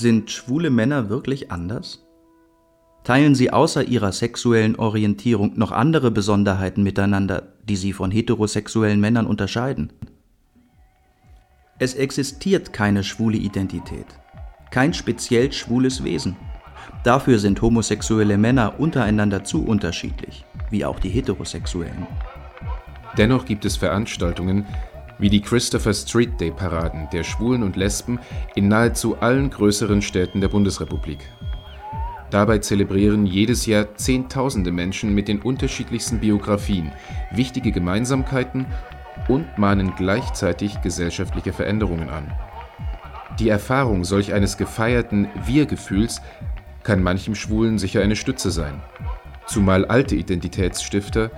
Sind schwule Männer wirklich anders? Teilen sie außer ihrer sexuellen Orientierung noch andere Besonderheiten miteinander, die sie von heterosexuellen Männern unterscheiden? Es existiert keine schwule Identität, kein speziell schwules Wesen. Dafür sind homosexuelle Männer untereinander zu unterschiedlich, wie auch die heterosexuellen. Dennoch gibt es Veranstaltungen wie die Christopher Street Day Paraden der Schwulen und Lesben in nahezu allen größeren Städten der Bundesrepublik. Dabei zelebrieren jedes Jahr Zehntausende Menschen mit den unterschiedlichsten Biografien wichtige Gemeinsamkeiten und mahnen gleichzeitig gesellschaftliche Veränderungen an. Die Erfahrung solch eines gefeierten Wir-Gefühls kann manchem Schwulen sicher eine Stütze sein. Zumal alte Identitätsstifter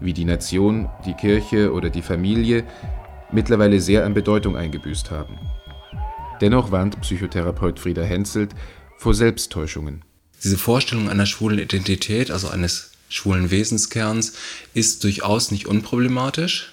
wie die Nation, die Kirche oder die Familie mittlerweile sehr an Bedeutung eingebüßt haben. Dennoch warnt Psychotherapeut Frieda Henzelt vor Selbsttäuschungen. Diese Vorstellung einer schwulen Identität, also eines schwulen Wesenskerns, ist durchaus nicht unproblematisch.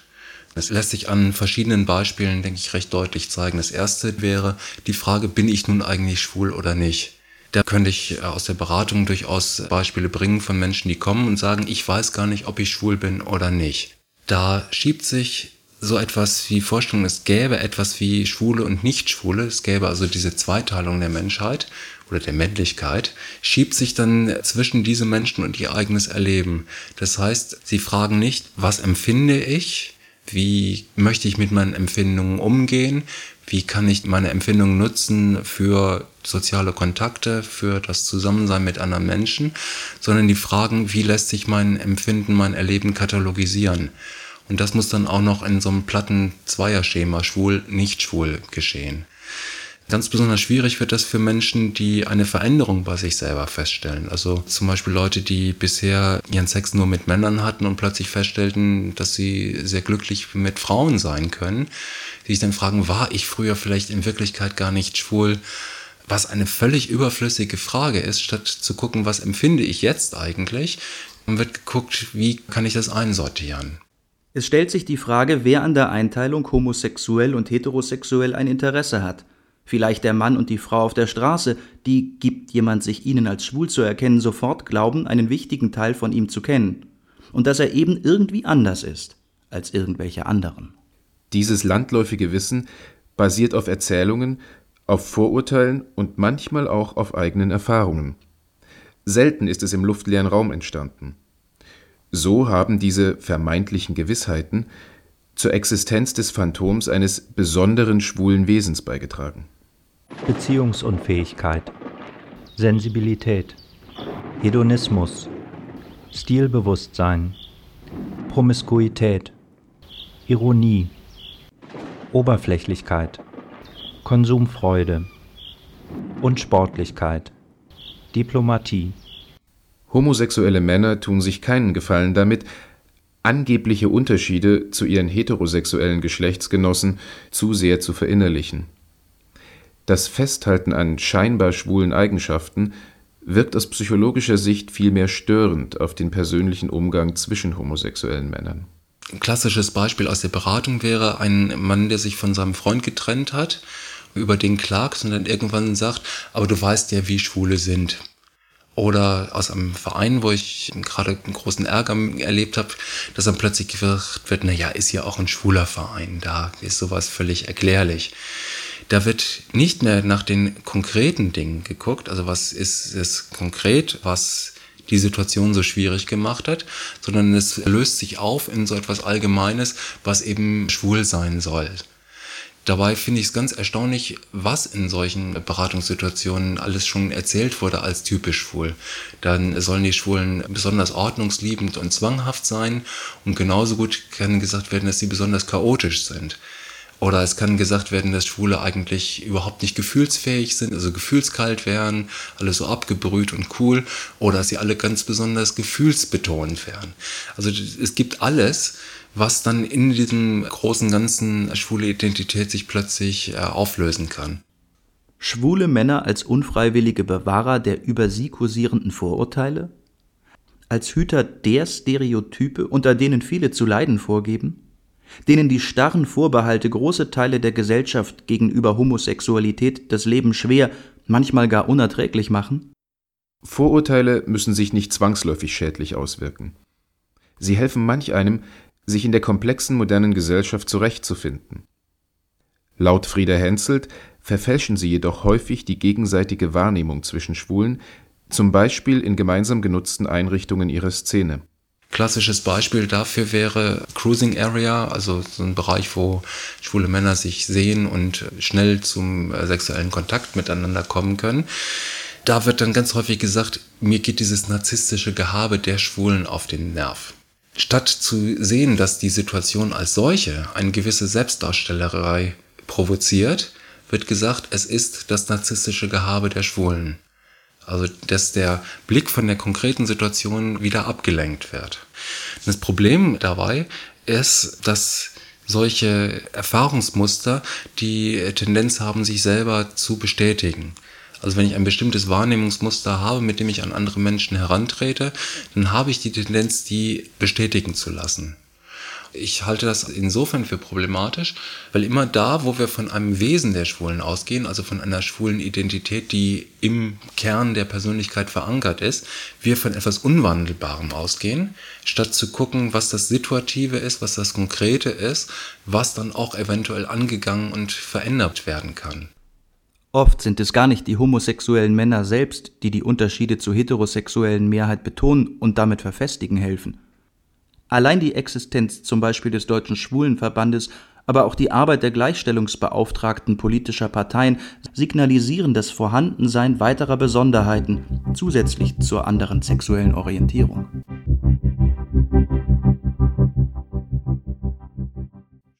Das lässt sich an verschiedenen Beispielen, denke ich, recht deutlich zeigen. Das erste wäre die Frage, bin ich nun eigentlich schwul oder nicht? Da könnte ich äh, aus der Beratung durchaus Beispiele bringen von Menschen, die kommen und sagen, ich weiß gar nicht, ob ich schwul bin oder nicht. Da schiebt sich so etwas wie Vorstellung, es gäbe etwas wie Schwule und Nicht-Schwule, es gäbe also diese Zweiteilung der Menschheit oder der Männlichkeit, schiebt sich dann zwischen diese Menschen und ihr eigenes Erleben. Das heißt, sie fragen nicht, was empfinde ich, wie möchte ich mit meinen Empfindungen umgehen, wie kann ich meine Empfindungen nutzen für soziale Kontakte, für das Zusammensein mit anderen Menschen, sondern die fragen, wie lässt sich mein Empfinden, mein Erleben katalogisieren. Und das muss dann auch noch in so einem platten Zweierschema, schwul, nicht schwul, geschehen. Ganz besonders schwierig wird das für Menschen, die eine Veränderung bei sich selber feststellen. Also zum Beispiel Leute, die bisher ihren Sex nur mit Männern hatten und plötzlich feststellten, dass sie sehr glücklich mit Frauen sein können. Die sich dann fragen, war ich früher vielleicht in Wirklichkeit gar nicht schwul? Was eine völlig überflüssige Frage ist, statt zu gucken, was empfinde ich jetzt eigentlich, und wird geguckt, wie kann ich das einsortieren. Es stellt sich die Frage, wer an der Einteilung homosexuell und heterosexuell ein Interesse hat. Vielleicht der Mann und die Frau auf der Straße, die, gibt jemand sich ihnen als schwul zu erkennen, sofort glauben, einen wichtigen Teil von ihm zu kennen. Und dass er eben irgendwie anders ist als irgendwelche anderen. Dieses landläufige Wissen basiert auf Erzählungen, auf Vorurteilen und manchmal auch auf eigenen Erfahrungen. Selten ist es im luftleeren Raum entstanden. So haben diese vermeintlichen Gewissheiten zur Existenz des Phantoms eines besonderen schwulen Wesens beigetragen. Beziehungsunfähigkeit, Sensibilität, Hedonismus, Stilbewusstsein, Promiskuität, Ironie, Oberflächlichkeit, Konsumfreude, Unsportlichkeit, Diplomatie. Homosexuelle Männer tun sich keinen Gefallen damit, angebliche Unterschiede zu ihren heterosexuellen Geschlechtsgenossen zu sehr zu verinnerlichen. Das Festhalten an scheinbar schwulen Eigenschaften wirkt aus psychologischer Sicht vielmehr störend auf den persönlichen Umgang zwischen homosexuellen Männern. Ein klassisches Beispiel aus der Beratung wäre ein Mann, der sich von seinem Freund getrennt hat, über den klagt und dann irgendwann sagt, aber du weißt ja, wie Schwule sind. Oder aus einem Verein, wo ich gerade einen großen Ärger erlebt habe, dass dann plötzlich gesagt wird, na ja, ist ja auch ein schwuler Verein, da ist sowas völlig erklärlich. Da wird nicht mehr nach den konkreten Dingen geguckt, also was ist es konkret, was die Situation so schwierig gemacht hat, sondern es löst sich auf in so etwas Allgemeines, was eben schwul sein soll. Dabei finde ich es ganz erstaunlich, was in solchen Beratungssituationen alles schon erzählt wurde als typisch schwul. Dann sollen die Schwulen besonders ordnungsliebend und zwanghaft sein und genauso gut kann gesagt werden, dass sie besonders chaotisch sind. Oder es kann gesagt werden, dass Schwule eigentlich überhaupt nicht gefühlsfähig sind, also gefühlskalt wären, alle so abgebrüht und cool. Oder dass sie alle ganz besonders gefühlsbetont wären. Also es gibt alles, was dann in diesem großen Ganzen schwule Identität sich plötzlich äh, auflösen kann. Schwule Männer als unfreiwillige Bewahrer der über sie kursierenden Vorurteile? Als Hüter der Stereotype, unter denen viele zu leiden vorgeben? Denen die starren Vorbehalte große Teile der Gesellschaft gegenüber Homosexualität das Leben schwer, manchmal gar unerträglich machen? Vorurteile müssen sich nicht zwangsläufig schädlich auswirken. Sie helfen manch einem, sich in der komplexen modernen Gesellschaft zurechtzufinden. Laut Frieda Henselt verfälschen sie jedoch häufig die gegenseitige Wahrnehmung zwischen Schwulen, zum Beispiel in gemeinsam genutzten Einrichtungen ihrer Szene. Klassisches Beispiel dafür wäre Cruising Area, also so ein Bereich, wo schwule Männer sich sehen und schnell zum äh, sexuellen Kontakt miteinander kommen können. Da wird dann ganz häufig gesagt, mir geht dieses narzisstische Gehabe der Schwulen auf den Nerv. Statt zu sehen, dass die Situation als solche eine gewisse Selbstdarstellerei provoziert, wird gesagt, es ist das narzisstische Gehabe der Schwulen. Also, dass der Blick von der konkreten Situation wieder abgelenkt wird. Das Problem dabei ist, dass solche Erfahrungsmuster die Tendenz haben, sich selber zu bestätigen. Also wenn ich ein bestimmtes Wahrnehmungsmuster habe, mit dem ich an andere Menschen herantrete, dann habe ich die Tendenz, die bestätigen zu lassen. Ich halte das insofern für problematisch, weil immer da, wo wir von einem Wesen der Schwulen ausgehen, also von einer schwulen Identität, die im Kern der Persönlichkeit verankert ist, wir von etwas Unwandelbarem ausgehen, statt zu gucken, was das Situative ist, was das Konkrete ist, was dann auch eventuell angegangen und verändert werden kann. Oft sind es gar nicht die homosexuellen Männer selbst, die die Unterschiede zur heterosexuellen Mehrheit betonen und damit verfestigen helfen. Allein die Existenz zum Beispiel des Deutschen Schwulenverbandes, aber auch die Arbeit der Gleichstellungsbeauftragten politischer Parteien signalisieren das Vorhandensein weiterer Besonderheiten zusätzlich zur anderen sexuellen Orientierung.